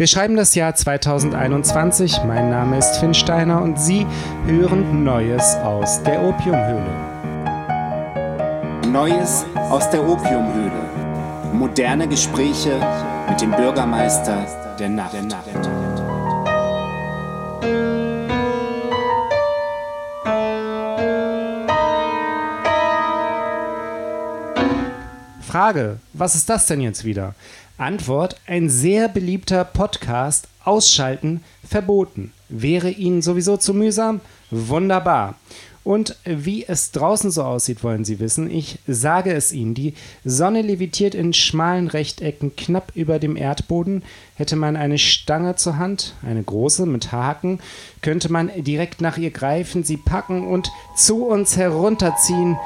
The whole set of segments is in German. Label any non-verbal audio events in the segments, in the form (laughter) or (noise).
Wir schreiben das Jahr 2021. Mein Name ist Finn Steiner und Sie hören Neues aus der Opiumhöhle. Neues aus der Opiumhöhle. Moderne Gespräche mit dem Bürgermeister der Nacht. Der Nacht. Frage, was ist das denn jetzt wieder? Antwort, ein sehr beliebter Podcast, ausschalten, verboten. Wäre Ihnen sowieso zu mühsam? Wunderbar. Und wie es draußen so aussieht, wollen Sie wissen. Ich sage es Ihnen. Die Sonne levitiert in schmalen Rechtecken knapp über dem Erdboden. Hätte man eine Stange zur Hand, eine große mit Haken, könnte man direkt nach ihr greifen, sie packen und zu uns herunterziehen.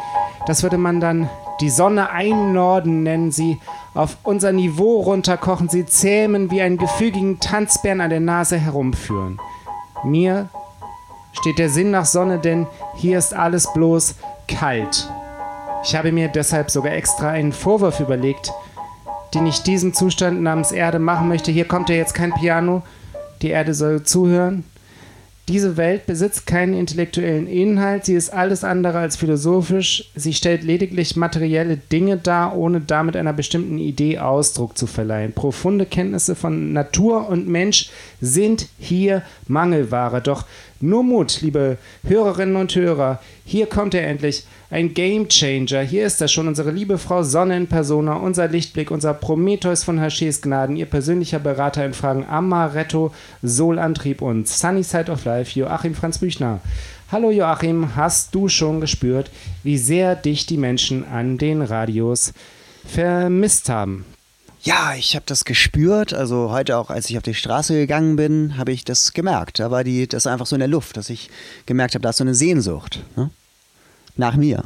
Das würde man dann die Sonne einnorden nennen sie, auf unser Niveau runterkochen sie, zähmen wie einen gefügigen Tanzbären an der Nase herumführen. Mir steht der Sinn nach Sonne, denn hier ist alles bloß kalt. Ich habe mir deshalb sogar extra einen Vorwurf überlegt, den ich diesem Zustand namens Erde machen möchte. Hier kommt ja jetzt kein Piano, die Erde soll zuhören. Diese Welt besitzt keinen intellektuellen Inhalt, sie ist alles andere als philosophisch, sie stellt lediglich materielle Dinge dar, ohne damit einer bestimmten Idee Ausdruck zu verleihen. Profunde Kenntnisse von Natur und Mensch sind hier Mangelware. Doch nur Mut, liebe Hörerinnen und Hörer, hier kommt er endlich, ein Game Changer. Hier ist er schon, unsere liebe Frau Sonne in Persona, unser Lichtblick, unser Prometheus von Hachés Gnaden, ihr persönlicher Berater in Fragen Amaretto, Solantrieb und Sunny Side of Life, Joachim Franz Büchner. Hallo Joachim, hast du schon gespürt, wie sehr dich die Menschen an den Radios vermisst haben? Ja, ich habe das gespürt. Also heute auch, als ich auf die Straße gegangen bin, habe ich das gemerkt. Da war die, das einfach so in der Luft, dass ich gemerkt habe, da ist so eine Sehnsucht ne? nach mir.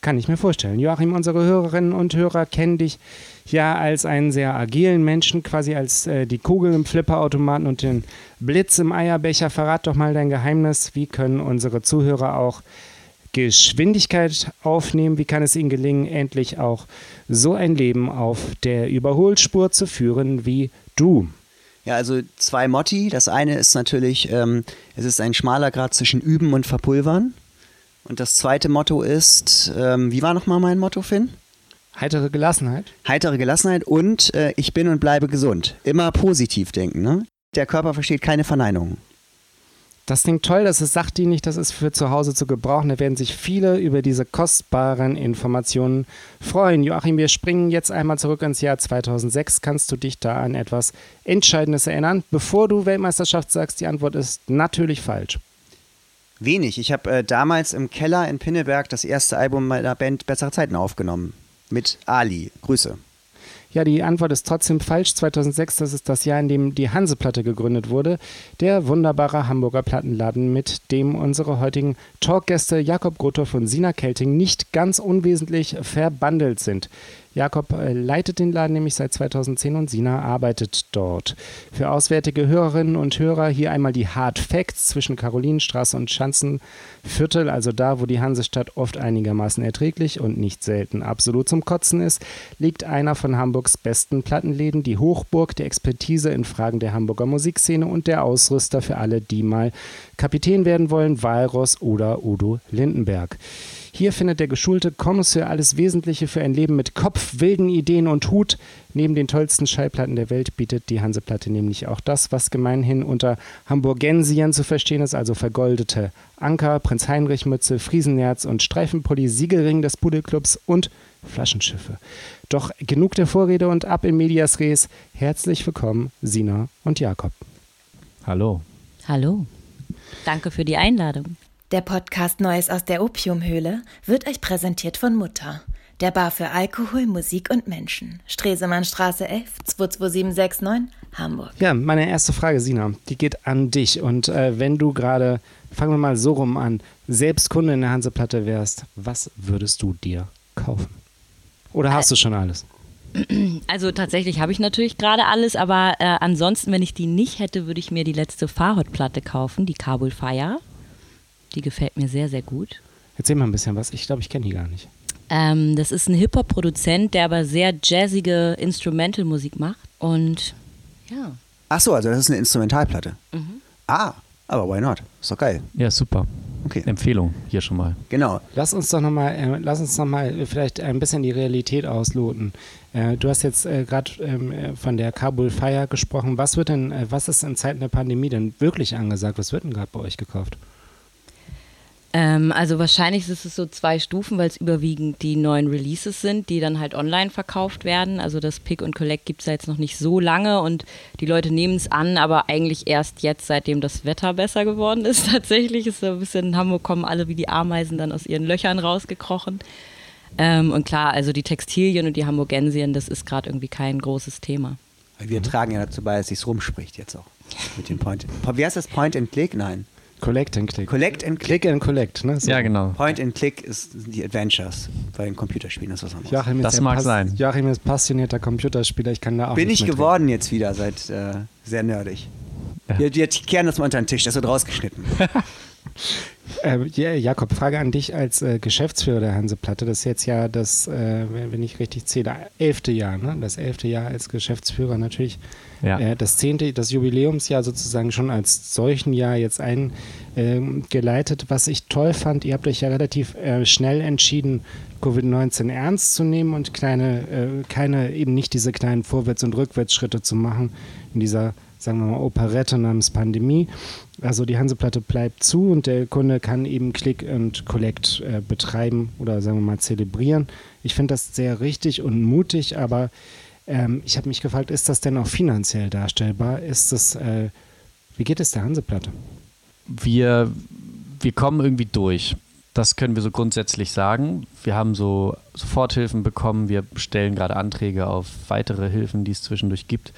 Kann ich mir vorstellen. Joachim, unsere Hörerinnen und Hörer kennen dich ja als einen sehr agilen Menschen, quasi als äh, die Kugel im Flipperautomaten und den Blitz im Eierbecher. Verrat doch mal dein Geheimnis. Wie können unsere Zuhörer auch Geschwindigkeit aufnehmen? Wie kann es ihnen gelingen, endlich auch so ein Leben auf der Überholspur zu führen wie du? Ja, also zwei Motti. Das eine ist natürlich, ähm, es ist ein schmaler Grad zwischen Üben und Verpulvern. Und das zweite Motto ist, ähm, wie war nochmal mein Motto, Finn? Heitere Gelassenheit. Heitere Gelassenheit und äh, ich bin und bleibe gesund. Immer positiv denken. Ne? Der Körper versteht keine Verneinungen. Das klingt toll, das ist sachdienlich, das ist für zu Hause zu gebrauchen. Da werden sich viele über diese kostbaren Informationen freuen. Joachim, wir springen jetzt einmal zurück ins Jahr 2006. Kannst du dich da an etwas Entscheidendes erinnern? Bevor du Weltmeisterschaft sagst, die Antwort ist natürlich falsch. Wenig. Ich habe äh, damals im Keller in Pinneberg das erste Album meiner Band Bessere Zeiten aufgenommen. Mit Ali. Grüße. Ja, die Antwort ist trotzdem falsch. 2006, das ist das Jahr, in dem die Hanseplatte gegründet wurde. Der wunderbare Hamburger Plattenladen, mit dem unsere heutigen Talkgäste Jakob Grothoff und Sina Kelting nicht ganz unwesentlich verbandelt sind. Jakob äh, leitet den Laden nämlich seit 2010 und Sina arbeitet dort. Für auswärtige Hörerinnen und Hörer hier einmal die Hard Facts zwischen Karolinenstraße und Schanzenviertel, also da, wo die Hansestadt oft einigermaßen erträglich und nicht selten absolut zum Kotzen ist, liegt einer von Hamburgs besten Plattenläden, die Hochburg der Expertise in Fragen der Hamburger Musikszene und der Ausrüster für alle, die mal Kapitän werden wollen, Walross oder Udo Lindenberg. Hier findet der geschulte Connoisseur alles Wesentliche für ein Leben mit Kopf, wilden Ideen und Hut. Neben den tollsten Schallplatten der Welt bietet die Hanseplatte nämlich auch das, was gemeinhin unter Hamburgensiern zu verstehen ist, also vergoldete Anker, Prinz-Heinrich-Mütze, Friesennerz und Streifenpulli, Siegelring des Pudelclubs und Flaschenschiffe. Doch genug der Vorrede und ab in Medias Res. Herzlich willkommen, Sina und Jakob. Hallo. Hallo. Danke für die Einladung. Der Podcast Neues aus der Opiumhöhle wird euch präsentiert von Mutter, der Bar für Alkohol, Musik und Menschen. Stresemannstraße 11 22769, Hamburg. Ja, meine erste Frage, Sina, die geht an dich. Und äh, wenn du gerade, fangen wir mal so rum an, selbst Kunde in der Hanseplatte wärst, was würdest du dir kaufen? Oder hast du schon alles? Also tatsächlich habe ich natürlich gerade alles, aber äh, ansonsten, wenn ich die nicht hätte, würde ich mir die letzte Fahrradplatte kaufen, die Kabul Fire. Die gefällt mir sehr, sehr gut. Erzähl mal ein bisschen was. Ich glaube, ich kenne die gar nicht. Ähm, das ist ein Hip-Hop-Produzent, der aber sehr jazzige Instrumental-Musik macht. Und ja, Ach so, also das ist eine Instrumentalplatte. Mhm. Ah, aber why not? Ist doch geil. Ja, super. Okay. Empfehlung hier schon mal. Genau. Lass uns doch nochmal, äh, lass uns noch mal vielleicht ein bisschen die Realität ausloten. Äh, du hast jetzt äh, gerade ähm, äh, von der Kabul Fire gesprochen. Was wird denn, äh, was ist in Zeiten der Pandemie denn wirklich angesagt? Was wird denn gerade bei euch gekauft? Ähm, also wahrscheinlich ist es so zwei Stufen, weil es überwiegend die neuen Releases sind, die dann halt online verkauft werden. Also das Pick und Collect gibt es ja jetzt noch nicht so lange und die Leute nehmen es an, aber eigentlich erst jetzt, seitdem das Wetter besser geworden ist. (laughs) Tatsächlich ist so ein bisschen in Hamburg kommen alle wie die Ameisen dann aus ihren Löchern rausgekrochen. Ähm, und klar, also die Textilien und die Hamburgensien, das ist gerade irgendwie kein großes Thema. Wir tragen ja dazu bei, dass sich's rumspricht jetzt auch. Mit den Point. Wie heißt das? Point and Click? Nein. Collect and Click. Collect and Click. Click and Collect, ne? So. Ja, genau. Point and Click ist die Adventures bei den Computerspielen. Das ist was anderes. Joachim ist Das mag sein. Joachim ist passionierter Computerspieler. Ich kann da auch Bin nicht ich geworden jetzt wieder seit äh, sehr nerdig. Wir, wir kehren das mal unter den Tisch, das wird rausgeschnitten. (laughs) Äh, ja, Jakob, Frage an dich als äh, Geschäftsführer der Hanseplatte. Das ist jetzt ja das, äh, wenn ich richtig zähle, elfte Jahr, ne? Das elfte Jahr als Geschäftsführer natürlich. Ja. Äh, das zehnte, das Jubiläumsjahr sozusagen schon als solchen Jahr jetzt eingeleitet. Was ich toll fand, ihr habt euch ja relativ äh, schnell entschieden, Covid-19 ernst zu nehmen und kleine, äh, keine, eben nicht diese kleinen Vorwärts- und Rückwärtsschritte zu machen in dieser, sagen wir mal, Operette namens Pandemie. Also die Hanseplatte bleibt zu und der Kunde kann eben Click und Collect äh, betreiben oder sagen wir mal zelebrieren. Ich finde das sehr richtig und mutig, aber ähm, ich habe mich gefragt, ist das denn auch finanziell darstellbar? Ist das, äh, wie geht es der Hanseplatte? wir, wir kommen irgendwie durch. Das können wir so grundsätzlich sagen. Wir haben so Soforthilfen bekommen. Wir stellen gerade Anträge auf weitere Hilfen, die es zwischendurch gibt.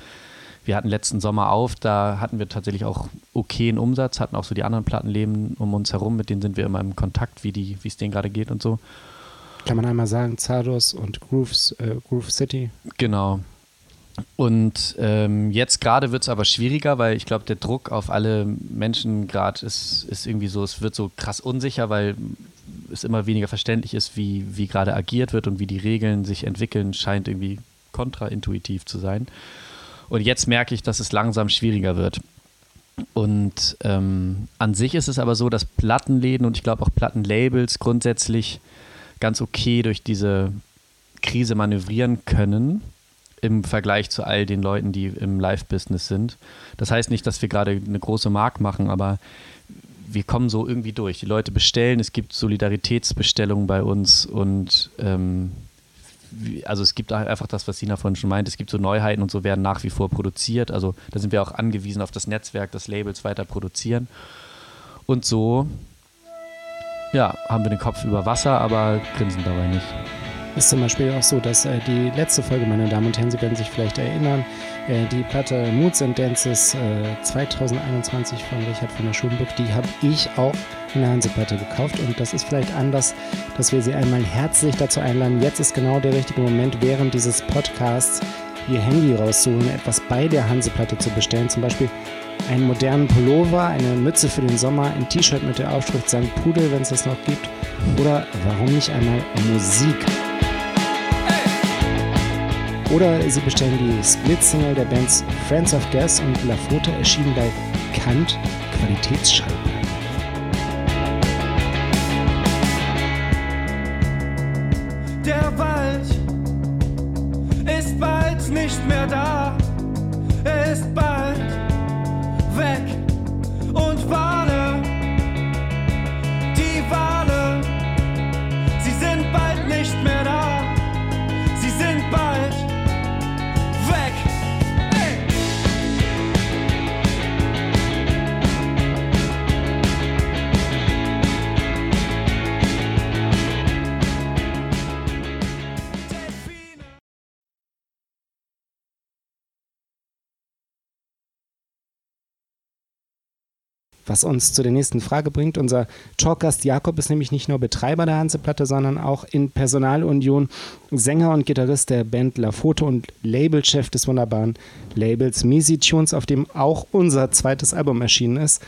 Wir hatten letzten Sommer auf, da hatten wir tatsächlich auch okayen Umsatz, hatten auch so die anderen Plattenläden um uns herum, mit denen sind wir immer im Kontakt, wie die, wie es denen gerade geht und so. Kann man einmal sagen, Zardos und Grooves, äh, Groove City. Genau. Und ähm, jetzt gerade wird es aber schwieriger, weil ich glaube, der Druck auf alle Menschen gerade ist, ist irgendwie so, es wird so krass unsicher, weil es immer weniger verständlich ist, wie, wie gerade agiert wird und wie die Regeln sich entwickeln, scheint irgendwie kontraintuitiv zu sein. Und jetzt merke ich, dass es langsam schwieriger wird. Und ähm, an sich ist es aber so, dass Plattenläden und ich glaube auch Plattenlabels grundsätzlich ganz okay durch diese Krise manövrieren können im Vergleich zu all den Leuten, die im Live-Business sind. Das heißt nicht, dass wir gerade eine große Mark machen, aber wir kommen so irgendwie durch. Die Leute bestellen, es gibt Solidaritätsbestellungen bei uns und ähm, also es gibt einfach das, was Sina vorhin schon meint, es gibt so Neuheiten und so werden nach wie vor produziert. Also da sind wir auch angewiesen auf das Netzwerk, das Labels weiter produzieren. Und so, ja, haben wir den Kopf über Wasser, aber grinsen dabei nicht. Ist zum Beispiel auch so, dass äh, die letzte Folge, meine Damen und Herren, Sie werden sich vielleicht erinnern, äh, die Platte Moods and Dances äh, 2021 von Richard von der Schulenburg, die habe ich auch in Hanseplatte gekauft und das ist vielleicht anders, dass wir Sie einmal herzlich dazu einladen. Jetzt ist genau der richtige Moment, während dieses Podcasts Ihr Handy rauszuholen, etwas bei der Hanseplatte zu bestellen, zum Beispiel einen modernen Pullover, eine Mütze für den Sommer, ein T-Shirt mit der Aufschrift St. Pudel, wenn es das noch gibt, oder warum nicht einmal Musik. Oder Sie bestellen die Split-Single der Bands Friends of Gas und La Fote erschienen bei Kant Qualitätsschallplatten. Der Wald ist bald nicht mehr da. Ist bald Was uns zu der nächsten Frage bringt. Unser Talkgast Jakob ist nämlich nicht nur Betreiber der Hanseplatte, sondern auch in Personalunion Sänger und Gitarrist der Band La Foto und Labelchef des wunderbaren Labels Misi Tunes, auf dem auch unser zweites Album erschienen ist.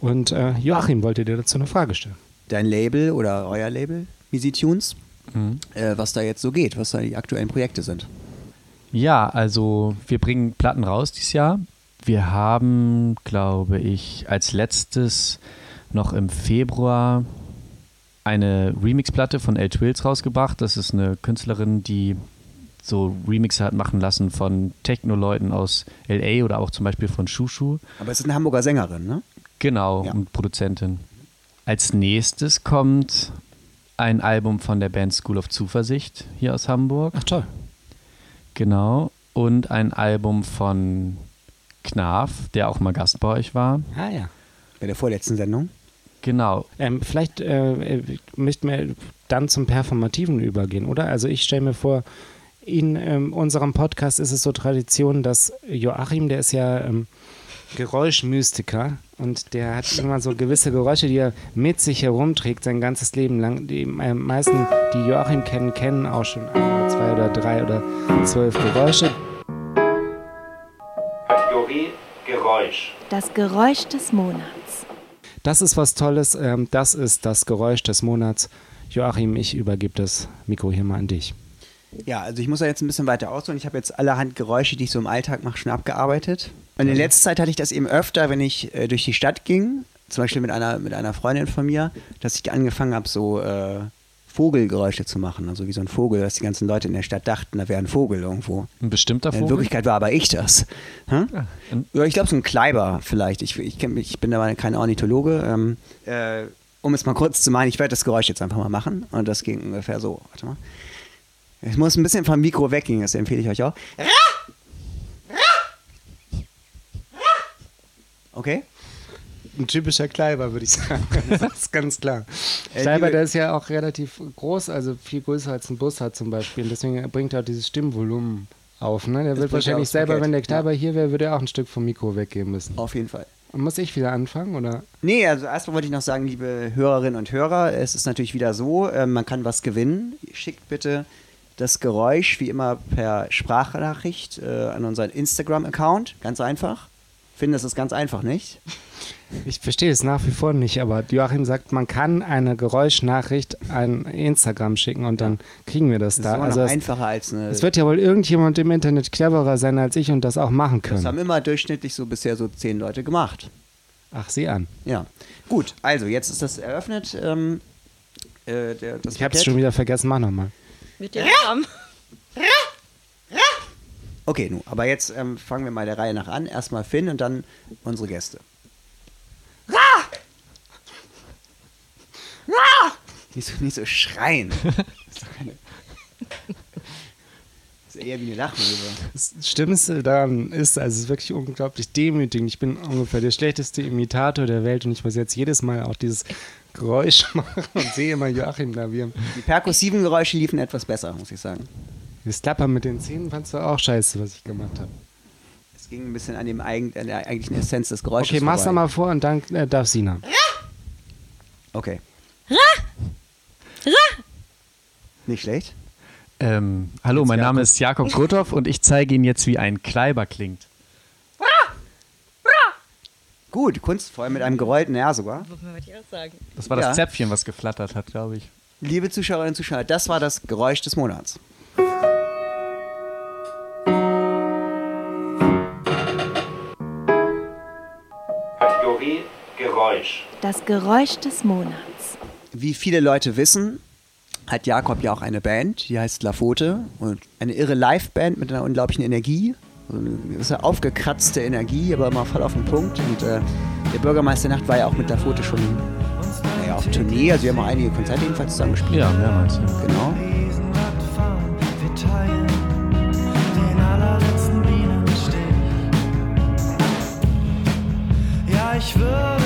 Und äh, Joachim wollte dir dazu eine Frage stellen. Dein Label oder euer Label, Misi Tunes, äh, was da jetzt so geht, was da die aktuellen Projekte sind. Ja, also wir bringen Platten raus dieses Jahr. Wir haben, glaube ich, als letztes noch im Februar eine Remix-Platte von El Twills rausgebracht. Das ist eine Künstlerin, die so Remixe hat machen lassen von Techno-Leuten aus LA oder auch zum Beispiel von Shushu. Aber es ist eine Hamburger Sängerin, ne? Genau, Ja. und Produzentin. Als nächstes kommt ein Album von der Band School of Zuversicht hier aus Hamburg. Ach toll. Genau. Und ein Album von Knarf, der auch mal Gast bei euch war. Ah ja. Bei der vorletzten Sendung. Genau. Ähm, vielleicht äh, äh, möchten wir dann zum Performativen übergehen, oder? Also ich stelle mir vor, in ähm, unserem Podcast ist es so Tradition, dass Joachim, der ist ja ähm, Geräuschmystiker und der hat immer so gewisse Geräusche, die er mit sich herumträgt sein ganzes Leben lang. Die äh, meisten, die Joachim kennen, kennen auch schon ein oder zwei oder drei oder zwölf Geräusche. Geräusch. Das Geräusch des Monats. Das ist was Tolles. Ähm, das ist das Geräusch des Monats. Joachim, ich übergebe das Mikro hier mal an dich. Ja, also ich muss ja jetzt ein bisschen weiter ausholen. Ich habe jetzt allerhand Geräusche, die ich so im Alltag mache, schon abgearbeitet. Und in letzter Zeit hatte ich das eben öfter, wenn ich äh, durch die Stadt ging, zum Beispiel mit einer, mit einer Freundin von mir, dass ich angefangen habe, so äh, Vogelgeräusche zu machen. Also wie so ein Vogel, dass die ganzen Leute in der Stadt dachten, da wäre ein Vogel irgendwo. Ein bestimmter In Vogel. Wirklichkeit war aber ich das. Hm? Ja, ich glaube, so ein Kleiber vielleicht. Ich, ich, ich bin aber kein Ornithologe. Ähm, äh, um es mal kurz zu meinen, ich werde das Geräusch jetzt einfach mal machen. Und das ging ungefähr so. Warte mal. Ich muss ein bisschen vom Mikro weggehen, das empfehle ich euch auch. Okay? Ein typischer Kleiber, würde ich sagen. (laughs) Das ist ganz klar. Kleiber, der ist ja auch relativ groß, also viel größer als ein Bus hat zum Beispiel. Und deswegen bringt er auch dieses Stimmvolumen auf. Ne? Der wird wahrscheinlich selber, Parkett, wenn der ja. Kleiber hier wäre, würde er auch ein Stück vom Mikro weggeben müssen. Auf jeden Fall. Und muss ich wieder anfangen? Oder? Nee, also erstmal wollte ich noch sagen, liebe Hörerinnen und Hörer, es ist natürlich wieder so, äh, man kann was gewinnen. Schickt bitte das Geräusch wie immer per Sprachnachricht äh, an unseren Instagram-Account. Ganz einfach. Ich finde, das ist ganz einfach, nicht? Ich verstehe es nach wie vor nicht, aber Joachim sagt, man kann eine Geräuschnachricht an Instagram schicken und dann kriegen wir das, Das da. ist Also noch es, einfacher als eine. es wird ja wohl irgendjemand im Internet cleverer sein als ich und das auch machen das haben können. immer durchschnittlich so bisher so zehn Leute gemacht. Ach, sieh an. Ja. Gut, also jetzt ist das eröffnet. Ähm, äh, der, das Ich habe es schon wieder vergessen, mach nochmal. Mit dem Arm. (laughs) Okay, nun, aber jetzt ähm, fangen wir mal der Reihe nach an. Erstmal Finn und dann unsere Gäste. Nicht so, nicht so schreien. Das (laughs) ist, doch keine das ist eher wie eine Lachmöwe. Das Schlimmste daran ist, also es ist wirklich unglaublich demütigend. Ich bin ungefähr der schlechteste Imitator der Welt und ich muss jetzt jedes Mal auch dieses Geräusch (laughs) machen und sehe immer Joachim da, Die perkussiven Geräusche liefen etwas besser, muss ich sagen. Das Klappern mit den Zähnen fandst du auch scheiße, was ich gemacht habe. Es ging ein bisschen an, dem eigen, an der eigentlichen Essenz des Geräusches Okay, mach's nochmal vor und dann äh, darf Sina. Okay. Nicht schlecht. Ähm, hallo, mein Name ist Jakob Gothoff und ich zeige Ihnen jetzt, wie ein Kleiber klingt. Gut, kunstvoll mit einem gerollten R sogar. Das war Ja. das Zäpfchen, was geflattert hat, glaube ich. Liebe Zuschauerinnen und Zuschauer, das war das Geräusch des Monats. Kategorie Geräusch. Das Geräusch des Monats. Wie viele Leute wissen, hat Jakob ja auch eine Band, die heißt Lafote. Und eine irre Live-Band mit einer unglaublichen Energie. So eine gewisse aufgekratzte Energie, aber immer voll auf den Punkt. Und äh, der Bürgermeisternacht war ja auch mit Lafote schon naja, auf Tournee. Also wir haben auch einige Konzerte jedenfalls zusammen gespielt. Ja, mehrmals. Ja. Genau. Ich würde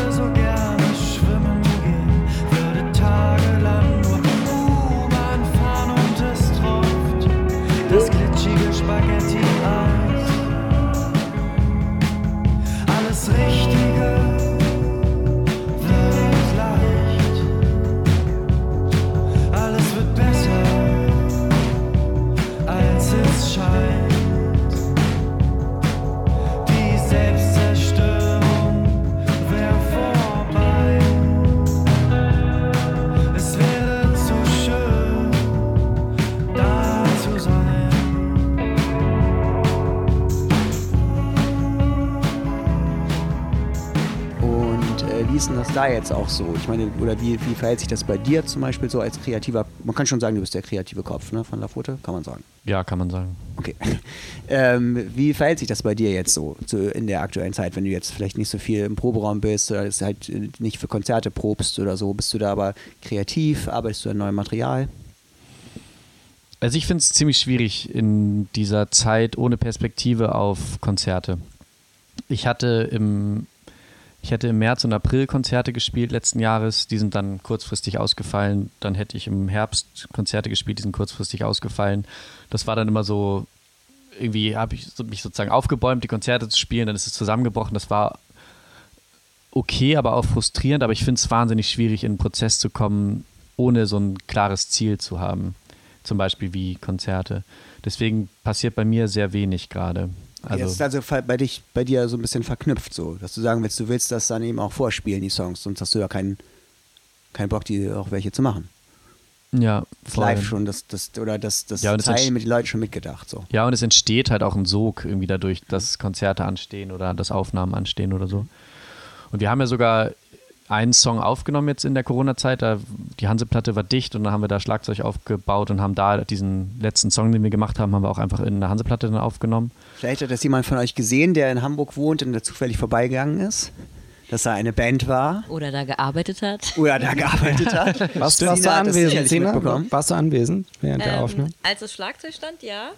da jetzt auch so? Ich meine, oder wie, wie verhält sich das bei dir zum Beispiel so als kreativer, man kann schon sagen, du bist der kreative Kopf ne, von Lafote, kann man sagen. Ja, kann man sagen. Okay. (laughs) ähm, wie verhält sich das bei dir jetzt so, so in der aktuellen Zeit, wenn du jetzt vielleicht nicht so viel im Proberaum bist oder halt äh, nicht für Konzerte probst oder so? Bist du da aber kreativ? Arbeitest du an neuem Material? Also ich finde es ziemlich schwierig in dieser Zeit ohne Perspektive auf Konzerte. Ich hatte im, ich hatte im März und April Konzerte gespielt letzten Jahres, die sind dann kurzfristig ausgefallen. Dann hätte ich im Herbst Konzerte gespielt, die sind kurzfristig ausgefallen. Das war dann immer so, irgendwie habe ich mich sozusagen aufgebäumt, die Konzerte zu spielen, dann ist es zusammengebrochen. Das war okay, aber auch frustrierend. Aber ich finde es wahnsinnig schwierig, in einen Prozess zu kommen, ohne so ein klares Ziel zu haben. Zum Beispiel wie Konzerte. Deswegen passiert bei mir sehr wenig gerade. Also das ist Also, bei, dich, bei dir so ein bisschen verknüpft, so, dass du sagen willst, du willst das dann eben auch vorspielen, die Songs, sonst hast du ja keinen keinen Bock, die auch welche zu machen. ja, Das voll. Live schon, das, das, oder das, das Ja, entsch- mit den Leuten schon mitgedacht. So. Ja, und es entsteht halt auch ein Sog irgendwie dadurch, dass Konzerte anstehen oder dass Aufnahmen anstehen oder so. Und wir haben ja sogar einen Song aufgenommen jetzt in der Corona-Zeit. Da, die Hanseplatte war dicht und dann haben wir da Schlagzeug aufgebaut und haben da diesen letzten Song, den wir gemacht haben, haben wir auch einfach in der Hanseplatte dann aufgenommen. Vielleicht hat das jemand von euch gesehen, der in Hamburg wohnt und da zufällig vorbeigegangen ist, dass da eine Band war Oder da gearbeitet hat. oder da gearbeitet hat. Warst, (laughs) Sina warst du anwesend, Sina? Warst du anwesend während der Aufnahme? Ähm, als das Schlagzeug stand, ja.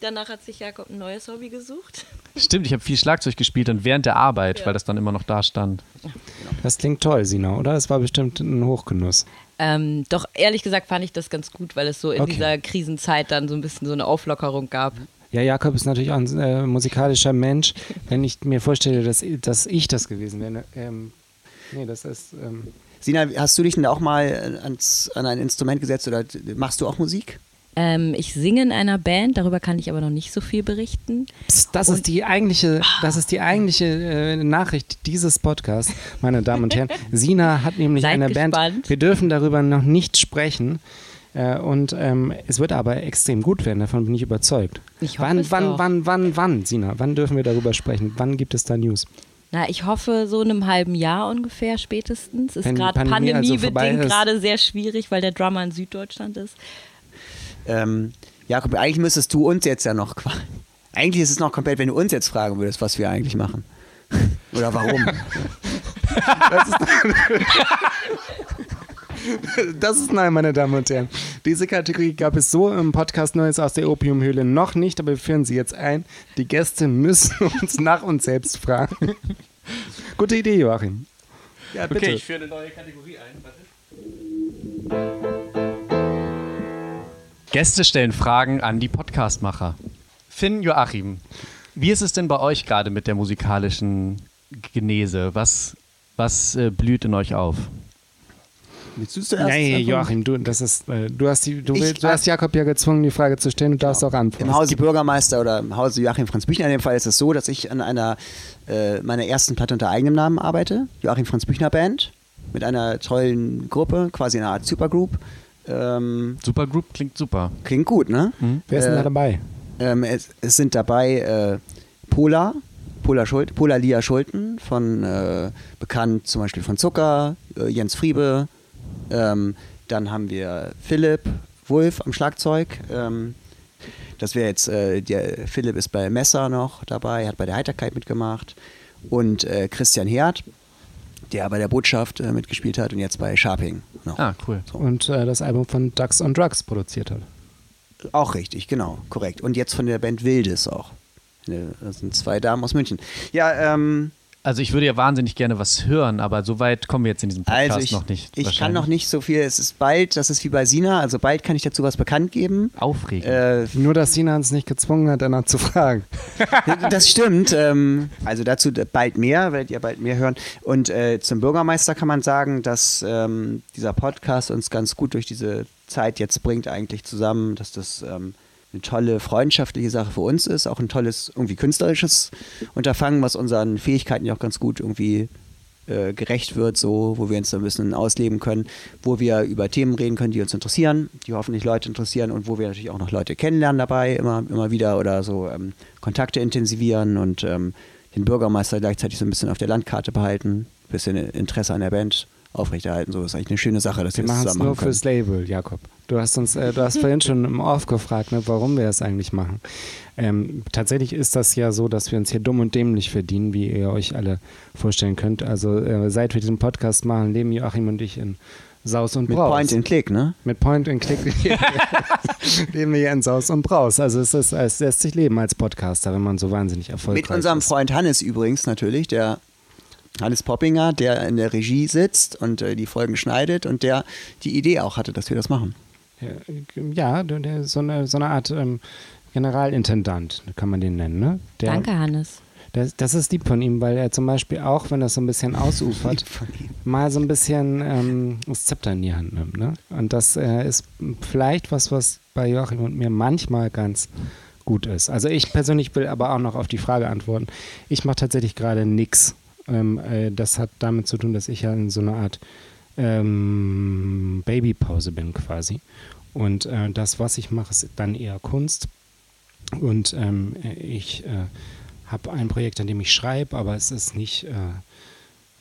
Danach hat sich Jakob ein neues Hobby gesucht. Stimmt, ich habe viel Schlagzeug gespielt und während der Arbeit, Ja. weil das dann immer noch da stand. Das klingt toll, Sina, oder? Das war bestimmt ein Hochgenuss. Ähm, doch ehrlich gesagt fand ich das ganz gut, weil es so in Okay. dieser Krisenzeit dann so ein bisschen so eine Auflockerung gab. Ja, Jakob ist natürlich auch ein äh, musikalischer Mensch. Wenn ich mir vorstelle, dass, dass ich das gewesen wäre. Ähm, nee, das ist. Ähm, Sina, hast du dich denn auch mal ans, an ein Instrument gesetzt oder machst du auch Musik? Ähm, ich singe in einer Band, darüber kann ich aber noch nicht so viel berichten. pst, das ist die eigentliche, das ist die eigentliche äh, Nachricht dieses Podcasts, meine Damen und Herren. (laughs) Sina hat nämlich Seid eine gespannt. Band. Wir dürfen darüber noch nicht sprechen. Äh, und ähm, es wird aber extrem gut werden, davon bin ich überzeugt. Ich hoffe wann, wann, doch. wann, wann, wann, Sina? Wann dürfen wir darüber sprechen? Wann gibt es da News? Na, ich hoffe so in einem halben Jahr ungefähr spätestens. Ist gerade also pandemiebedingt ist. gerade sehr schwierig, weil der Drummer in Süddeutschland ist. Ähm, Jakob, eigentlich müsstest du uns jetzt ja noch. (laughs) Eigentlich ist es noch komplett, wenn du uns jetzt fragen würdest, was wir eigentlich machen. (laughs) Oder warum. (laughs) Das ist nein, meine Damen und Herren. Diese Kategorie gab es so im Podcast Neues aus der Opiumhöhle noch nicht, aber wir führen sie jetzt ein. Die Gäste müssen uns nach uns selbst fragen. Gute Idee, Joachim. Ja, bitte. führe eine neue Kategorie ein. Gäste stellen Fragen an die Podcastmacher. Finn Joachim, wie ist es denn bei euch gerade mit der musikalischen Genese? Was, was äh, blüht in euch auf? Willst du zuerst? Ja, ja, antworten? Joachim, du, das ist, äh, du, hast die, du, Ich- willst, du hast Jakob ja gezwungen, die Frage zu stellen. Du darfst auch antworten. Im Hause Bürgermeister oder im Hause Joachim Franz Büchner in dem Fall ist es so, dass ich an einer äh, meiner ersten Platte unter eigenem Namen arbeite, Joachim Franz Büchner Band, mit einer tollen Gruppe, quasi eine Art Supergroup. Ähm, Supergroup klingt super. klingt gut, ne? Wer ist denn äh, da dabei? Ähm, es, es sind dabei äh, Pola, Pola, Schult, Pola Lia Schulten, von äh, bekannt zum Beispiel von Zucker, äh, Jens Friebe. Ähm, dann haben wir Philipp Wulf am Schlagzeug. Ähm, das wäre jetzt, äh, der Philipp ist bei Messer noch dabei, hat bei der Heiterkeit mitgemacht. Und äh, Christian Herd, der bei der Botschaft äh, mitgespielt hat und jetzt bei Sharping noch. Ah, cool. So. Und äh, das Album von Ducks on Drugs produziert hat. Auch richtig, genau, korrekt. Und jetzt von der Band Wildes auch. Das sind zwei Damen aus München. Ja, ähm, Also ich würde ja wahnsinnig gerne was hören, aber so weit kommen wir jetzt in diesem Podcast also ich, noch nicht. ich kann noch nicht so viel. Es ist bald, das ist wie bei Sina, also bald kann ich dazu was bekannt geben. Aufregend. Äh, Nur, dass Sina uns nicht gezwungen hat, danach zu fragen. (laughs) das stimmt. Ähm, also dazu bald mehr, werdet ihr bald mehr hören. Und äh, zum Bürgermeister kann man sagen, dass ähm, dieser Podcast uns ganz gut durch diese Zeit jetzt bringt, eigentlich zusammen, dass das ähm, eine tolle freundschaftliche Sache für uns ist, auch ein tolles, irgendwie künstlerisches Unterfangen, was unseren Fähigkeiten ja auch ganz gut irgendwie äh, gerecht wird, so, wo wir uns ein bisschen ausleben können, wo wir über Themen reden können, die uns interessieren, die hoffentlich Leute interessieren und wo wir natürlich auch noch Leute kennenlernen dabei, immer, immer wieder oder so ähm, Kontakte intensivieren und ähm, den Bürgermeister gleichzeitig so ein bisschen auf der Landkarte behalten, bisschen Interesse an der Band aufrechterhalten. So ist eigentlich eine schöne Sache, dass wir Wir das machen es zusammen nur können. fürs Label, Jakob. Du hast uns, äh, du hast vorhin schon im Off gefragt, ne, warum wir das eigentlich machen. Ähm, tatsächlich ist das ja so, dass wir uns hier dumm und dämlich verdienen, wie ihr euch alle vorstellen könnt. Also äh, seit wir diesen Podcast machen, leben Joachim und ich in Saus und Mit Braus. Point and Click, ne? Mit Point and Click (laughs) (laughs) leben wir hier in Saus und Braus. Also es, ist, es lässt sich leben als Podcaster, wenn man so wahnsinnig erfolgreich Mit unserem ist. Freund Hannes übrigens natürlich, der Hannes Poppinger, der in der Regie sitzt und äh, die Folgen schneidet und der die Idee auch hatte, dass wir das machen. Ja, der, der, so, eine, so eine Art ähm, Generalintendant, kann man den nennen. Ne? Der, Danke, Hannes. Das, das ist lieb von ihm, weil er zum Beispiel auch, wenn das so ein bisschen ausufert, mal so ein bisschen ähm, das Zepter in die Hand nimmt. Ne? Und das äh, ist vielleicht was, was bei Joachim und mir manchmal ganz gut ist. Also ich persönlich will aber auch noch auf die Frage antworten. Ich mache tatsächlich gerade nichts. Ähm, äh, das hat damit zu tun, dass ich ja in so einer Art ähm, Babypause bin quasi. Und äh, das, was ich mache, ist dann eher Kunst. Und ähm, ich äh, habe ein Projekt, an dem ich schreibe, aber es ist nicht. Äh,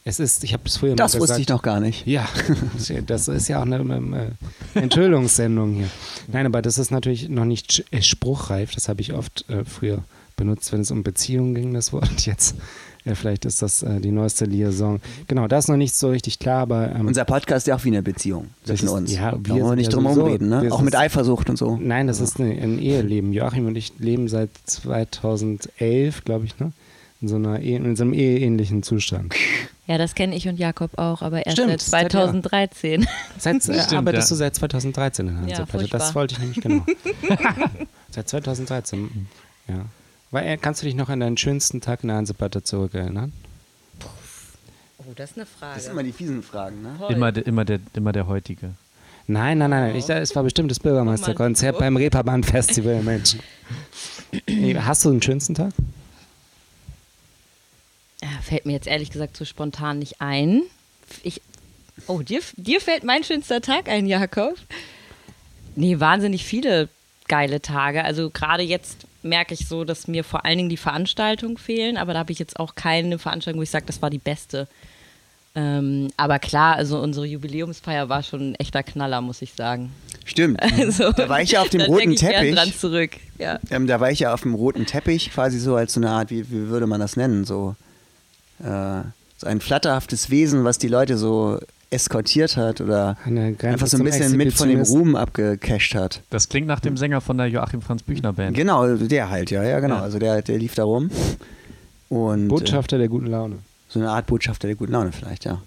es ist, ich habe es früher Das mal wusste gesagt. ich noch gar nicht. Ja, (laughs) das ist ja auch eine äh, Enthüllungssendung hier. Nein, aber das ist natürlich noch nicht äh, spruchreif. Das habe ich oft äh, früher benutzt, wenn es um Beziehungen ging, das Wort. Jetzt, äh, vielleicht ist das äh, die neueste Liaison. Genau, da ist noch nicht so richtig klar, aber. Ähm, Unser Podcast ist ja auch wie eine Beziehung zwischen ist- uns. ja, da wir wollen wir nicht ja drum herum reden, ne? Auch mit Eifersucht und so. Nein, das ist eine, ein Eheleben. Joachim und ich leben seit 2011, glaube ich, ne? In so, einer, Ehe- in so einem eheähnlichen Zustand. Ja, das kenne ich und Jakob auch, aber erst Stimmt, seit seit Jahr. 2013. Seit, äh, Stimmt, arbeitest ja. du seit 2013 in Hanseplatte? das furchtbar. wollte ich nämlich genau. (laughs) seit 2013, ja. Weil, äh, kannst du dich noch an deinen schönsten Tag in der Hanseplatte zurückerinnern? Oh, das ist eine Frage. Das sind immer die fiesen Fragen, ne? Immer, der- immer, der, immer der heutige. Nein, nein, nein, nein. Ich, es war bestimmt das Bürgermeisterkonzert beim Reeperbahn Festival, Mensch. Nee, Hast du einen schönsten Tag? Fällt mir jetzt ehrlich gesagt so spontan nicht ein. Ich, oh, dir, dir fällt mein schönster Tag ein, Jakob? Nee, wahnsinnig viele geile Tage. Also gerade jetzt merke ich so, dass mir vor allen Dingen die Veranstaltungen fehlen, aber da habe ich jetzt auch keine Veranstaltung, wo ich sage, das war die beste. Ähm, aber klar, also unsere Jubiläumsfeier war schon ein echter Knaller, muss ich sagen. Stimmt. (laughs) Also, Da war ich ja auf dem roten ich Teppich. dran zurück. Ja. Ähm, da war ich ja auf dem roten Teppich, quasi so als so eine Art, wie, wie würde man das nennen? So, äh, so ein flatterhaftes Wesen, was die Leute so eskortiert hat oder einfach so ein bisschen mit von dem. Ruhm abgecasht hat. Das klingt nach dem Sänger von der Joachim Franz Büchner Band. Genau, der halt, ja, ja, genau. Ja. Also der, der lief da rum. Und äh, Botschafter der guten Laune. so eine Art Botschafter der guten Laune vielleicht, ja.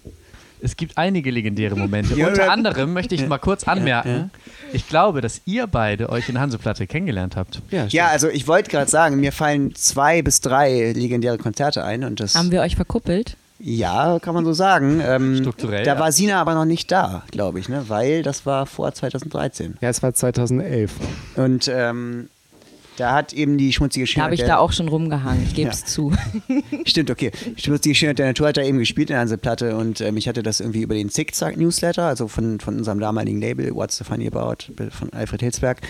Es gibt einige legendäre Momente. (laughs) Ja, Unter ja. anderem möchte ich mal kurz anmerken, ich glaube, dass ihr beide euch in Hanseplatte kennengelernt habt. Ja, Ja, also ich wollte gerade sagen, mir fallen zwei bis drei legendäre Konzerte ein und das Haben wir euch verkuppelt? Ja, kann man so sagen. Ähm, Strukturell, Da war Sina aber noch nicht da, glaube ich, ne? weil das war vor 2013. ja, es war 2011. Und ähm, da hat eben die schmutzige Da Schönheit. habe ich da auch schon rumgehangen, ich gebe es Ja. zu. (laughs) Stimmt, okay. Schmutzige Schönheit der Natur hat da eben gespielt in der Hanseplatte und ähm, ich hatte das irgendwie über den Zickzack-Newsletter, also von, von unserem damaligen Label, What's the Funny About, von Alfred Hilsberg,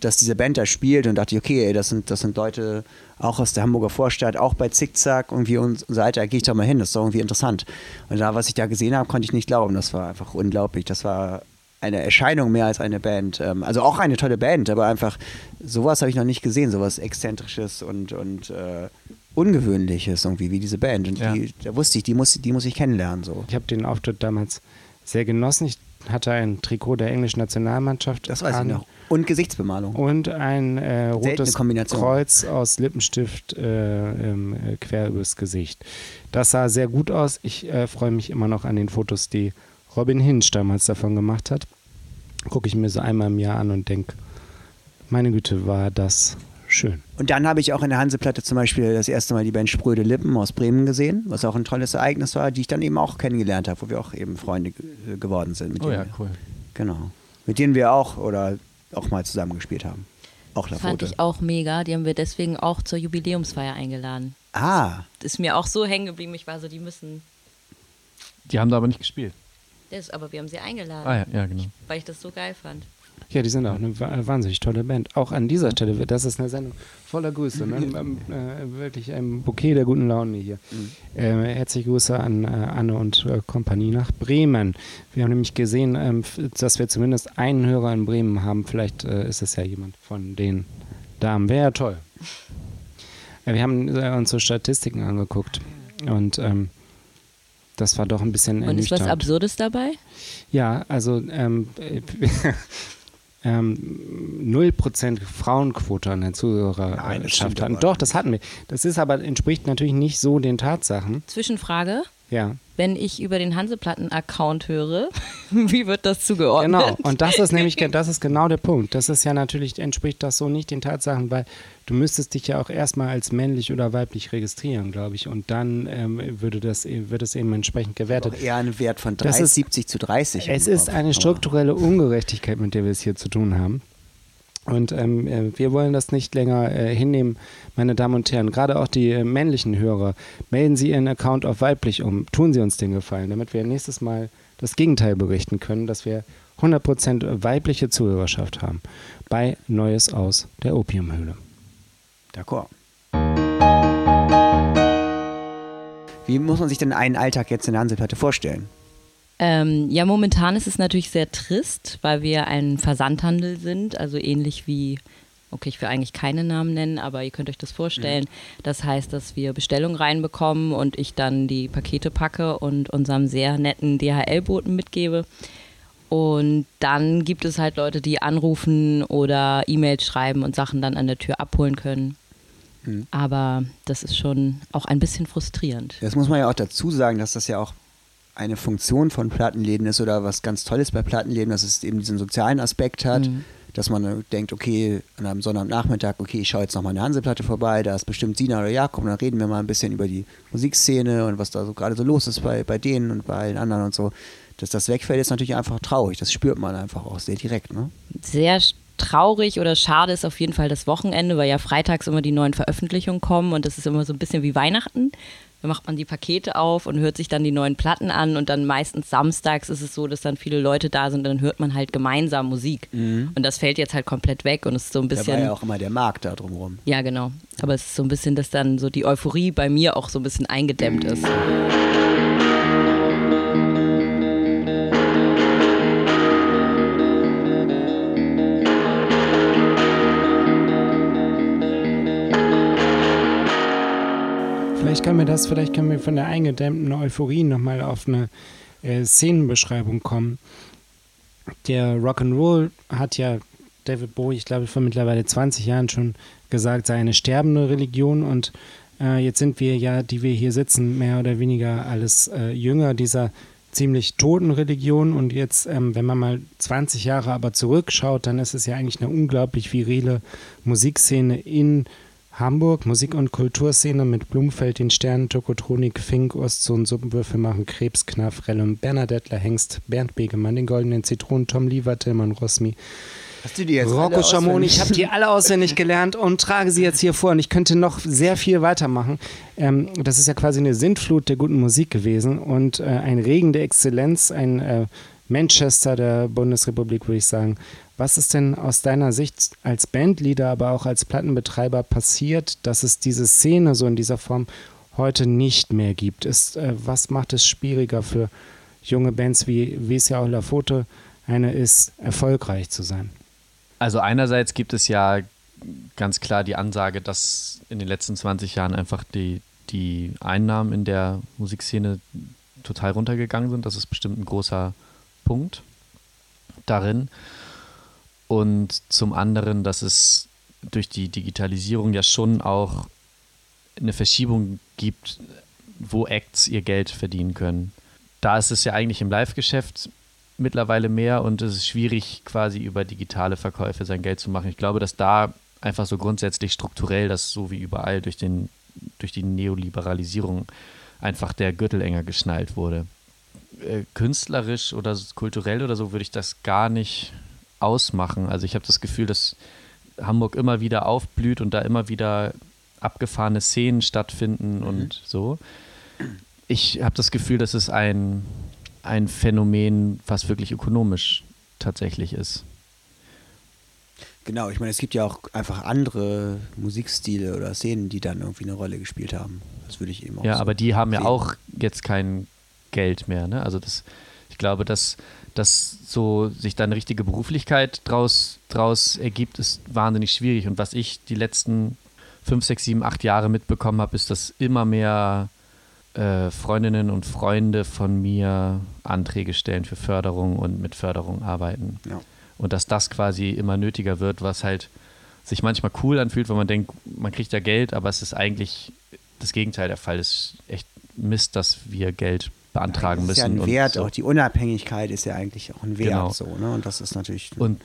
dass diese Band da spielt und dachte ich, okay, ey, das sind, das sind Leute auch aus der Hamburger Vorstadt, auch bei Zickzack, irgendwie und so weiter, gehe ich da mal hin, das ist doch irgendwie interessant. Und da, was ich da gesehen habe, konnte ich nicht glauben, das war einfach unglaublich, das war eine Erscheinung mehr als eine Band. Ähm, Also auch eine tolle Band, aber einfach sowas habe ich noch nicht gesehen, sowas Exzentrisches und, und äh, Ungewöhnliches irgendwie wie diese Band. Und Ja. die, da wusste ich, die muss, die muss ich kennenlernen. So. Ich habe den Auftritt damals sehr genossen. Ich hatte ein Trikot der englischen Nationalmannschaft Das weiß an ich noch. Und Gesichtsbemalung. und ein äh, rotes. Kreuz aus Lippenstift äh, ähm, äh, quer übers Gesicht. Das sah sehr gut aus. Ich äh, freue mich immer noch an den Fotos, die Robin Hinch damals davon gemacht hat. Gucke ich mir so einmal im Jahr an und denke, meine Güte, war das schön. Und dann habe ich auch in der Hanseplatte zum Beispiel das erste Mal die Band Spröde Lippen aus Bremen gesehen, was auch ein tolles Ereignis war, die ich dann eben auch kennengelernt habe, wo wir auch eben Freunde ge- geworden sind. Mit Oh ja, cool. Genau. Mit denen wir auch oder auch mal zusammen gespielt haben. Auch Fand Lafote. ich auch mega. Die haben wir deswegen auch zur Jubiläumsfeier eingeladen. Ah, Das ist mir auch so hängen geblieben. Ich war so, die müssen. Die haben da aber nicht gespielt. Das, aber wir haben sie eingeladen, Ah ja, ja genau. weil ich das so geil fand. Ja, die sind auch eine wa- wahnsinnig tolle Band. Auch an dieser Stelle, das ist eine Sendung voller Grüße. Ne? Ähm, äh, wirklich ein Bouquet der guten Laune hier. Äh, herzliche Grüße an äh, Anne und äh, Kompanie nach Bremen. Wir haben nämlich gesehen, ähm, dass wir zumindest einen Hörer in Bremen haben. Vielleicht äh, ist es ja jemand von den Damen. Wäre ja toll. Ja, (laughs) wir haben äh, uns so Statistiken angeguckt und ähm, das war doch ein bisschen Und ist was. Absurdes dabei? Ja, also ähm, äh, (laughs) ähm, 0% Frauenquote an der Zuhörerschaft hatten. Doch, das hatten wir. Das ist aber, entspricht natürlich nicht so den Tatsachen. Zwischenfrage. Ja, Wenn ich über den Hanseplatten-Account höre, (laughs) wie wird das zugeordnet? genau. Und das ist nämlich, das ist genau der Punkt. Das ist ja natürlich, entspricht das so nicht den Tatsachen, weil du müsstest dich ja auch erstmal als männlich oder weiblich registrieren, glaube ich. Und dann ähm, würde das, wird es eben entsprechend gewertet. Auch eher ein Wert von Das 30, ist- 70 zu 30. im Es ist eine strukturelle Ungerechtigkeit, mit der wir es hier zu tun haben. Und ähm, äh, wir wollen das nicht länger äh, hinnehmen, meine Damen und Herren. Gerade auch die äh, männlichen Hörer. Melden Sie Ihren Account auf weiblich um. Tun Sie uns den Gefallen, damit wir nächstes Mal das Gegenteil berichten können, dass wir 100% weibliche Zuhörerschaft haben. Bei Neues aus der Opiumhöhle. D'accord. Wie muss man sich denn einen Alltag jetzt in der Hanseplatte vorstellen? Ähm, ja, momentan ist es natürlich sehr trist, weil wir ein Versandhandel sind, also ähnlich wie, okay, ich will eigentlich keine Namen nennen, aber ihr könnt euch das vorstellen. Das heißt, dass wir Bestellungen reinbekommen und ich dann die Pakete packe und unserem sehr netten DHL-Boten mitgebe. Und dann gibt es halt Leute, die anrufen oder E-Mails schreiben und Sachen dann an der Tür abholen können. Aber das ist schon auch ein bisschen frustrierend. Das muss man ja auch dazu sagen, dass das ja auch eine Funktion von Plattenläden ist oder was ganz Tolles bei Plattenläden, dass es eben diesen sozialen Aspekt hat, Mhm. dass man äh, denkt, okay, an einem Sonntagnachmittag, okay, ich schaue jetzt nochmal eine Hanseplatte vorbei, da ist bestimmt Sina oder Jakob, und dann reden wir mal ein bisschen über die Musikszene und was da so gerade so los ist bei, bei denen und bei allen anderen und so. Dass das wegfällt, ist natürlich einfach traurig. Das spürt man einfach auch sehr direkt, ne? sehr traurig oder schade ist auf jeden Fall das Wochenende, weil ja freitags immer die neuen Veröffentlichungen kommen und das ist immer so ein bisschen wie Weihnachten. Da macht man die Pakete auf und hört sich dann die neuen Platten an und dann meistens samstags ist es so, dass dann viele Leute da sind und dann hört man halt gemeinsam Musik. Und das fällt jetzt halt komplett weg und es ist so ein Da war bisschen. ja auch immer der Markt da drumherum. Ja, genau. Aber es ist so ein bisschen, dass dann so die Euphorie bei mir auch so ein bisschen eingedämmt ist. Vielleicht können wir das, vielleicht können wir von der eingedämmten Euphorie nochmal auf eine äh, Szenenbeschreibung kommen. Der Rock'n'Roll hat ja David Bowie, ich glaube, vor mittlerweile 20 Jahren schon gesagt, sei eine sterbende Religion und äh, jetzt sind wir ja, die wir hier sitzen, mehr oder weniger alles äh, Jünger dieser ziemlich toten Religion und jetzt, ähm, wenn man mal 20 Jahre aber zurückschaut, dann ist es ja eigentlich eine unglaublich virile Musikszene in Hamburg, Musik- und Kulturszene mit Blumfeld, den Sternen, Tokotronik, Fink, Ostsohn, Suppenwürfel machen, Krebs, Knaff, Rellum, Bernadettler, Hengst, Bernd Begemann, den Goldenen Zitronen, Tom Lieber, Tillmann, Rosmi, Hast du die jetzt Rocco Schamoni, ich habe die alle auswendig gelernt und trage sie jetzt hier vor. Und ich könnte noch sehr viel weitermachen. Ähm, das ist ja quasi eine Sintflut der guten Musik gewesen und äh, ein Regen der Exzellenz, ein äh, Manchester der Bundesrepublik, würde ich sagen. Was ist denn aus deiner Sicht als Bandleader, aber auch als Plattenbetreiber passiert, dass es diese Szene so in dieser Form heute nicht mehr gibt? Ist, äh, was macht es schwieriger für junge Bands wie Vesia oder Foto eine ist, erfolgreich zu sein? Also einerseits gibt es ja ganz klar die Ansage, dass in den letzten 20 Jahren einfach die, die Einnahmen in der Musikszene total runtergegangen sind. Das ist bestimmt ein großer Punkt darin. Und zum anderen, dass es durch die Digitalisierung ja schon auch eine Verschiebung gibt, wo Acts ihr Geld verdienen können. Da ist es ja eigentlich im Live-Geschäft mittlerweile mehr und es ist schwierig, quasi über digitale Verkäufe sein Geld zu machen. Ich glaube, dass da einfach so grundsätzlich strukturell, das so wie überall durch, den, durch die Neoliberalisierung einfach der Gürtel enger geschnallt wurde. Äh, künstlerisch oder kulturell oder so würde ich das gar nicht ausmachen. Also ich habe das Gefühl, dass Hamburg immer wieder aufblüht und da immer wieder abgefahrene Szenen stattfinden und so. Ich habe das Gefühl, dass es ein, ein Phänomen, was wirklich ökonomisch tatsächlich ist. Genau, ich meine, es gibt ja auch einfach andere Musikstile oder Szenen, die dann irgendwie eine Rolle gespielt haben. Das würde ich eben auch Ja, so aber die haben ja sehen. auch jetzt kein Geld mehr. Ne? Also das, ich glaube, dass, dass so sich da eine richtige Beruflichkeit draus, draus ergibt, ist wahnsinnig schwierig. Und was ich die letzten fünf, sechs, sieben, acht Jahre mitbekommen habe, ist, dass immer mehr äh, Freundinnen und Freunde von mir Anträge stellen für Förderung und mit Förderung arbeiten. Ja. Und dass das quasi immer nötiger wird, was halt sich manchmal cool anfühlt, weil man denkt, man kriegt ja Geld, aber es ist eigentlich das Gegenteil der Fall. Es ist echt Mist, dass wir Geld beantragen das ist müssen. ja ein Wert, so. auch die Unabhängigkeit ist ja eigentlich auch ein Wert. Genau. So, ne? Und das ist natürlich. Und,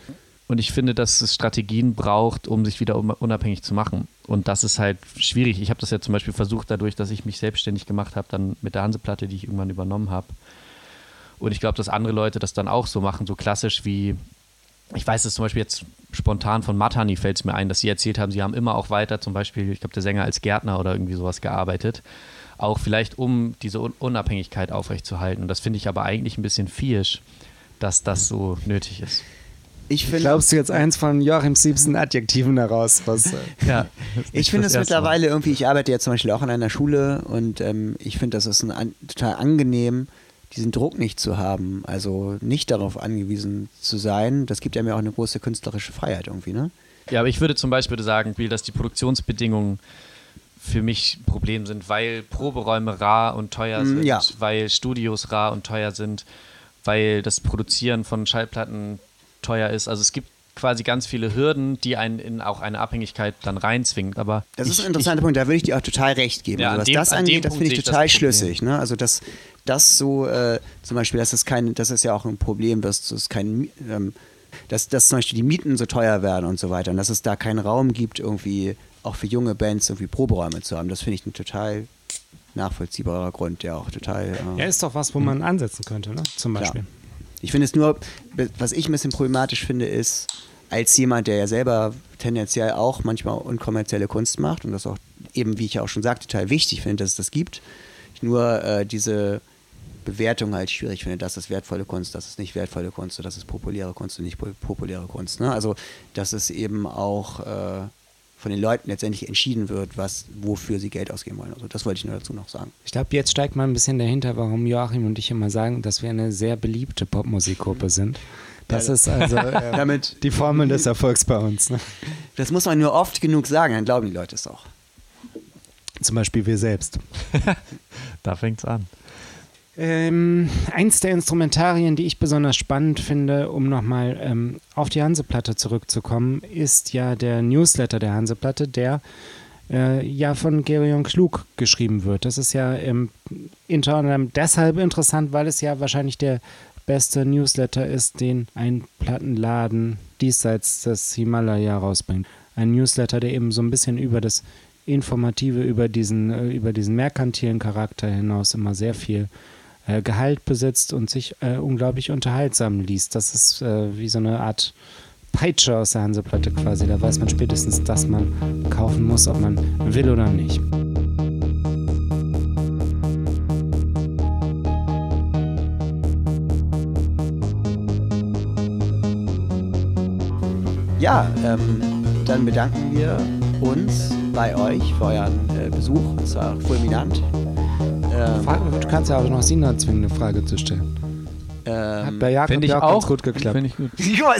und ich finde, dass es Strategien braucht, um sich wieder un- unabhängig zu machen. Und das ist halt schwierig. Ich habe das ja zum Beispiel versucht, dadurch, dass ich mich selbstständig gemacht habe, dann mit der Hanseplatte, die ich irgendwann übernommen habe. Und ich glaube, dass andere Leute das dann auch so machen, so klassisch wie, ich weiß es zum Beispiel jetzt spontan von Matani fällt es mir ein, dass sie erzählt haben, sie haben immer auch weiter, zum Beispiel, ich glaube, der Sänger als Gärtner oder irgendwie sowas gearbeitet. Auch vielleicht, um diese Un Unabhängigkeit aufrechtzuerhalten. Und das finde ich aber eigentlich ein bisschen fiesch, dass das so nötig ist. ich finde. Glaubst du jetzt eins von Joachims liebsten Adjektiven daraus? Was, äh, (laughs) Ja, Ich finde es mittlerweile irgendwie, ich arbeite ja zum Beispiel auch in einer Schule und ähm, ich finde, das ist ein, an, total angenehm, diesen Druck nicht zu haben. Also nicht darauf angewiesen zu sein. Das gibt ja mir auch eine große künstlerische Freiheit irgendwie, ne? Ja, aber ich würde zum Beispiel sagen, Bill, dass die Produktionsbedingungen für mich ein Problem sind, weil Proberäume rar und teuer Mm, sind, ja. weil Studios rar und teuer sind, weil das Produzieren von Schallplatten teuer ist. Also es gibt quasi ganz viele Hürden, die einen in auch eine Abhängigkeit dann reinzwingen. Aber Das ist ich- ein interessanter Punkt, da würde ich dir auch total recht geben. Ja, also was dem- das angeht, das finde ich ich total Problem. schlüssig. Ne? Also dass das so äh, zum Beispiel, das ist kein, das ist ja auch ein Problem, dass es kein ähm, dass, dass zum Beispiel die Mieten so teuer werden und so weiter und dass es da keinen Raum gibt, irgendwie auch für junge Bands irgendwie Proberäume zu haben. Das finde ich ein total nachvollziehbarer Grund, der auch total. Äh, ja, ist doch was, wo man ansetzen könnte, ne? Zum Klar. Beispiel. Ich finde es nur, was ich ein bisschen problematisch finde, ist, als jemand, der ja selber tendenziell auch manchmal unkommerzielle Kunst macht und das auch eben, wie ich ja auch schon sagte, total wichtig finde, dass es das gibt, ich nur äh, diese Bewertung halt schwierig finde, das ist wertvolle Kunst, das ist nicht wertvolle Kunst, das ist populäre Kunst und nicht po- populäre Kunst. Ne? Also, dass es eben auch äh, von den Leuten letztendlich entschieden wird, was, wofür sie Geld ausgeben wollen. Also, das wollte ich nur dazu noch sagen. Ich glaube, jetzt steigt mal ein bisschen dahinter, warum Joachim und ich immer sagen, dass wir eine sehr beliebte Popmusikgruppe sind. Das ist also (laughs) ähm, Damit- die Formel des Erfolgs bei uns. Ne? Das muss man nur oft genug sagen, dann glauben die Leute es auch. Zum Beispiel wir selbst. (laughs) da fängt's an. Ähm, eins der Instrumentarien, die ich besonders spannend finde, um nochmal ähm, auf die Hanseplatte zurückzukommen, ist ja der Newsletter der Hanseplatte, der äh, ja von Gerion Klug geschrieben wird. Das ist ja ähm, unter deshalb interessant, weil es ja wahrscheinlich der beste Newsletter ist, den ein Plattenladen diesseits des Himalaya rausbringt. Ein Newsletter, der eben so ein bisschen über das Informative, über diesen, äh, über diesen merkantilen Charakter hinaus immer sehr viel äh, Gehalt besitzt und sich äh, unglaublich unterhaltsam liest. Das ist äh, wie so eine Art Peitsche aus der Hanseplatte quasi. Da weiß man spätestens, dass man kaufen muss, ob man will oder nicht. Ja, ähm, dann bedanken wir uns bei euch für euren äh, Besuch. Es war fulminant. Ähm, du kannst ja auch noch Sina zwingen, eine Frage zu stellen. Hat ähm, bei Jakob Finde ich ja auch, auch ganz gut geklappt. Finde ich gut. (laughs) ja,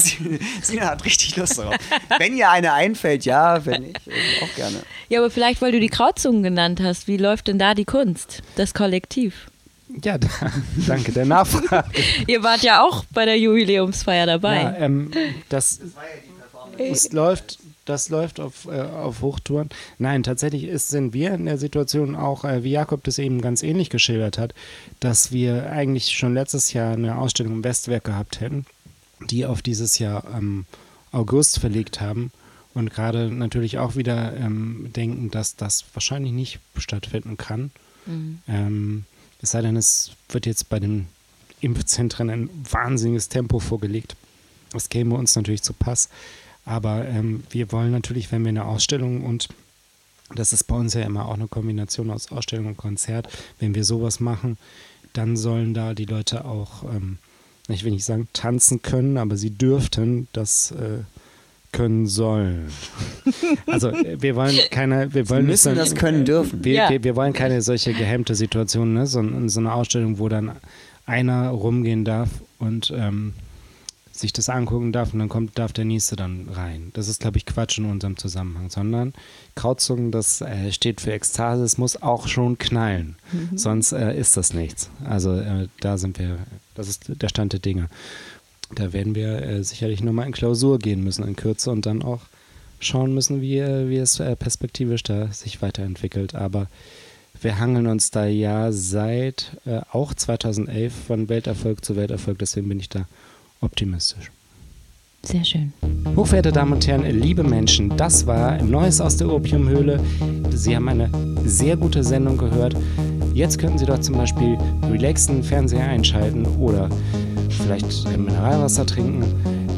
Sina hat richtig Lust darauf. wenn ihr eine einfällt, ja, wenn nicht, äh, auch gerne. Ja, aber vielleicht, weil du die Krauzungen genannt hast, wie läuft denn da die Kunst, das Kollektiv? Ja, da, (laughs) danke der Nachfrage. Ihr wart ja auch bei der Jubiläumsfeier dabei. Ja, ähm, das, das läuft, das läuft auf, äh, auf Hochtouren. Nein, tatsächlich ist, sind wir in der Situation auch, äh, wie Jakob das eben ganz ähnlich geschildert hat, dass wir eigentlich schon letztes Jahr eine Ausstellung im Westwerk gehabt hätten, die auf dieses Jahr am August verlegt haben und gerade natürlich auch wieder ähm, denken, dass das wahrscheinlich nicht stattfinden kann. Ähm, es sei denn, es wird jetzt bei den Impfzentren ein wahnsinniges Tempo vorgelegt. Das käme uns natürlich zu Pass. Aber ähm, wir wollen natürlich, wenn wir eine Ausstellung und das ist bei uns ja immer auch eine Kombination aus Ausstellung und Konzert, wenn wir sowas machen, dann sollen da die Leute auch, ähm, ich will nicht sagen tanzen können, aber sie dürften das äh, können sollen. (laughs) Also äh, wir wollen keine, wir wollen Wir müssen das können dürfen. Wir, Ja. wir, wir wollen keine solche gehemmte Situation, ne? so, so eine Ausstellung, wo dann einer rumgehen darf und ähm, sich das angucken darf und dann kommt, darf der nächste dann rein. Das ist, glaube ich, Quatsch in unserem Zusammenhang, sondern Krautzungen, das äh, steht für Ekstase, es muss auch schon knallen, sonst äh, ist das nichts. Also äh, da sind wir, das ist der Stand der Dinge. Da werden wir äh, sicherlich nochmal in Klausur gehen müssen in Kürze und dann auch schauen müssen, wie, äh, wie es äh, perspektivisch da sich weiterentwickelt. Aber wir hangeln uns da ja seit äh, auch 2011 von Welterfolg zu Welterfolg, deswegen bin ich da optimistisch. Sehr schön. Hochverehrte Damen und Herren, liebe Menschen, das war Neues aus der Opiumhöhle. Sie haben eine sehr gute Sendung gehört. Jetzt könnten Sie doch zum Beispiel relaxen, Fernseher einschalten oder vielleicht Mineralwasser trinken.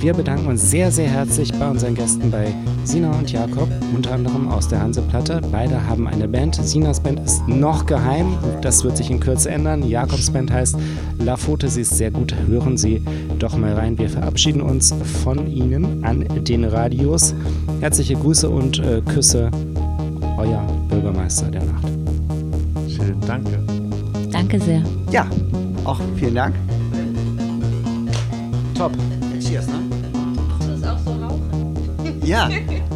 Wir bedanken uns sehr, sehr herzlich bei unseren Gästen, bei Sina und Jakob, unter anderem aus der Hanseplatte. Beide haben eine Band. Sinas Band ist noch geheim. Das wird sich in Kürze ändern. Jakobs Band heißt La Faute. Sie ist sehr gut. Hören Sie doch mal rein. Wir verabschieden uns von Ihnen an den Radios. Herzliche Grüße und äh, Küsse. Euer Bürgermeister der Nacht. Schön, danke. Danke sehr. Ja, auch vielen Dank. Top. Yeah. (laughs)